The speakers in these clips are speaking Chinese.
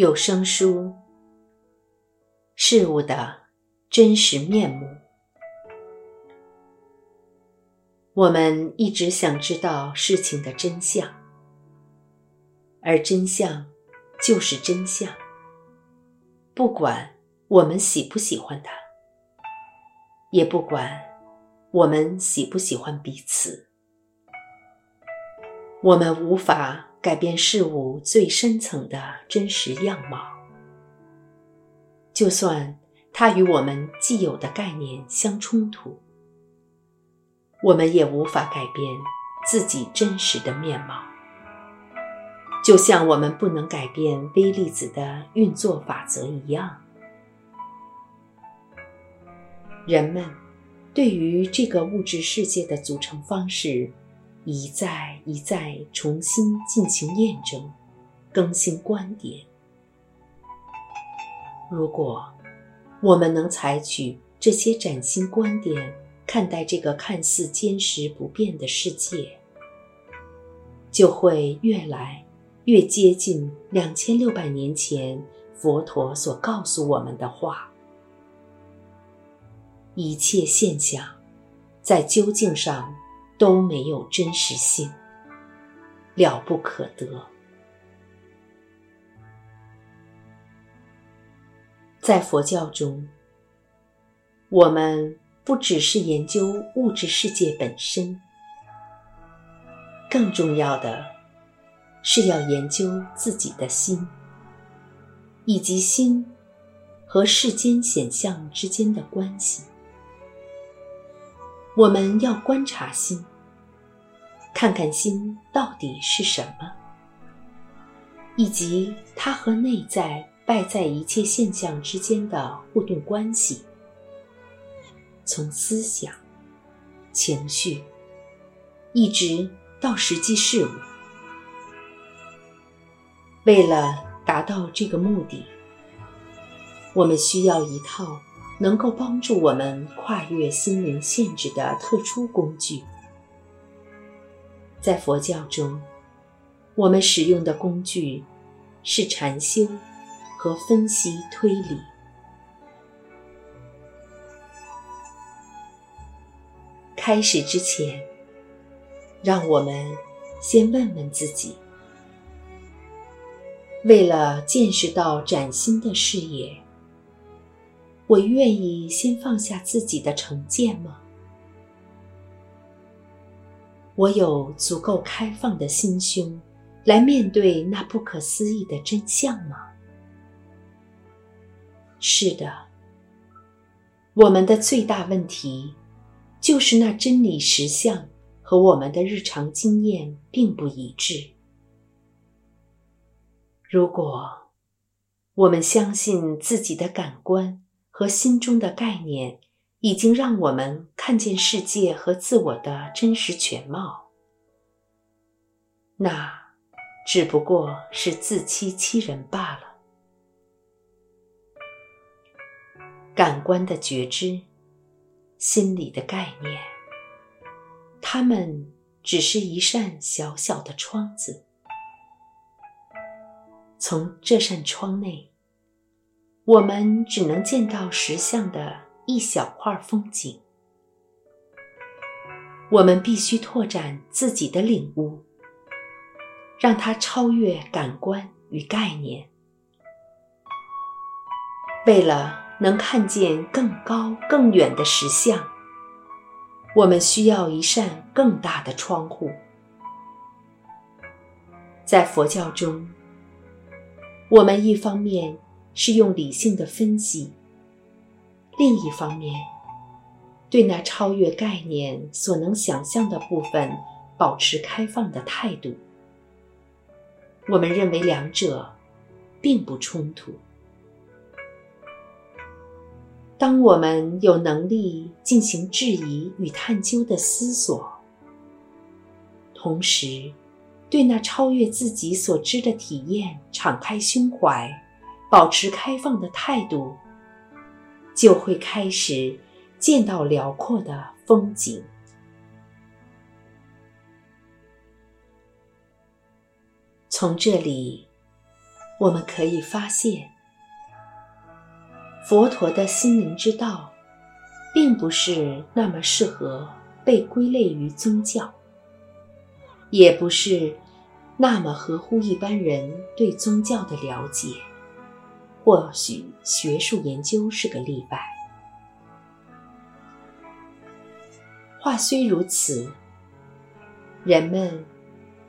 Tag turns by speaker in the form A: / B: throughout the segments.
A: 有声书：事物的真实面目。我们一直想知道事情的真相，而真相就是真相，不管我们喜不喜欢它，也不管我们喜不喜欢彼此。我们无法。改变事物最深层的真实样貌，就算它与我们既有的概念相冲突，我们也无法改变自己真实的面貌。就像我们不能改变微粒子的运作法则一样，人们对于这个物质世界的组成方式。一再一再重新进行验证，更新观点。如果我们能采取这些崭新观点看待这个看似坚实不变的世界，就会越来越接近两千六百年前佛陀所告诉我们的话：一切现象在究竟上。都没有真实性，了不可得。在佛教中，我们不只是研究物质世界本身，更重要的是要研究自己的心，以及心和世间显象之间的关系。我们要观察心。看看心到底是什么，以及它和内在外在一切现象之间的互动关系，从思想、情绪，一直到实际事物。为了达到这个目的，我们需要一套能够帮助我们跨越心灵限制的特殊工具。在佛教中，我们使用的工具是禅修和分析推理。开始之前，让我们先问问自己：为了见识到崭新的视野，我愿意先放下自己的成见吗？我有足够开放的心胸，来面对那不可思议的真相吗？是的。我们的最大问题，就是那真理实相和我们的日常经验并不一致。如果我们相信自己的感官和心中的概念，已经让我们看见世界和自我的真实全貌，那只不过是自欺欺人罢了。感官的觉知，心理的概念，它们只是一扇小小的窗子，从这扇窗内，我们只能见到实相的。一小块风景，我们必须拓展自己的领悟，让它超越感官与概念。为了能看见更高更远的实相，我们需要一扇更大的窗户。在佛教中，我们一方面是用理性的分析。另一方面，对那超越概念所能想象的部分保持开放的态度。我们认为两者并不冲突。当我们有能力进行质疑与探究的思索，同时对那超越自己所知的体验敞开胸怀，保持开放的态度。就会开始见到辽阔的风景。从这里，我们可以发现，佛陀的心灵之道，并不是那么适合被归类于宗教，也不是那么合乎一般人对宗教的了解。或许学术研究是个例外。话虽如此，人们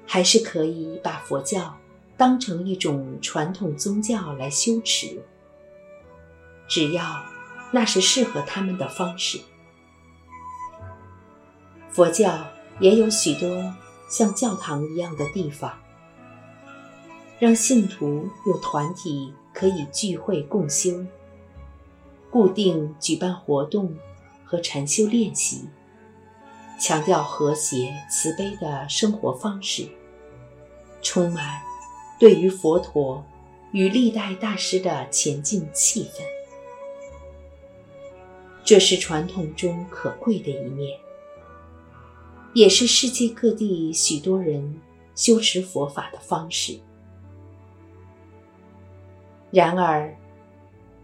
A: 还是可以把佛教当成一种传统宗教来修持，只要那是适合他们的方式。佛教也有许多像教堂一样的地方，让信徒有团体可以聚会共修，固定举办活动和禅修练习。强调和谐慈悲的生活方式，充满对于佛陀与历代大师的前进气氛。这是传统中可贵的一面，也是世界各地许多人修持佛法的方式。然而，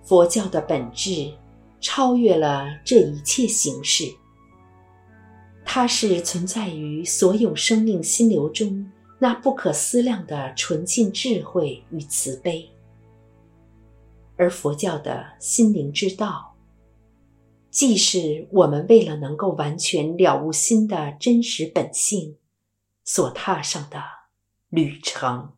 A: 佛教的本质超越了这一切形式。它是存在于所有生命心流中那不可思量的纯净智慧与慈悲，而佛教的心灵之道，既是我们为了能够完全了悟心的真实本性所踏上的旅程。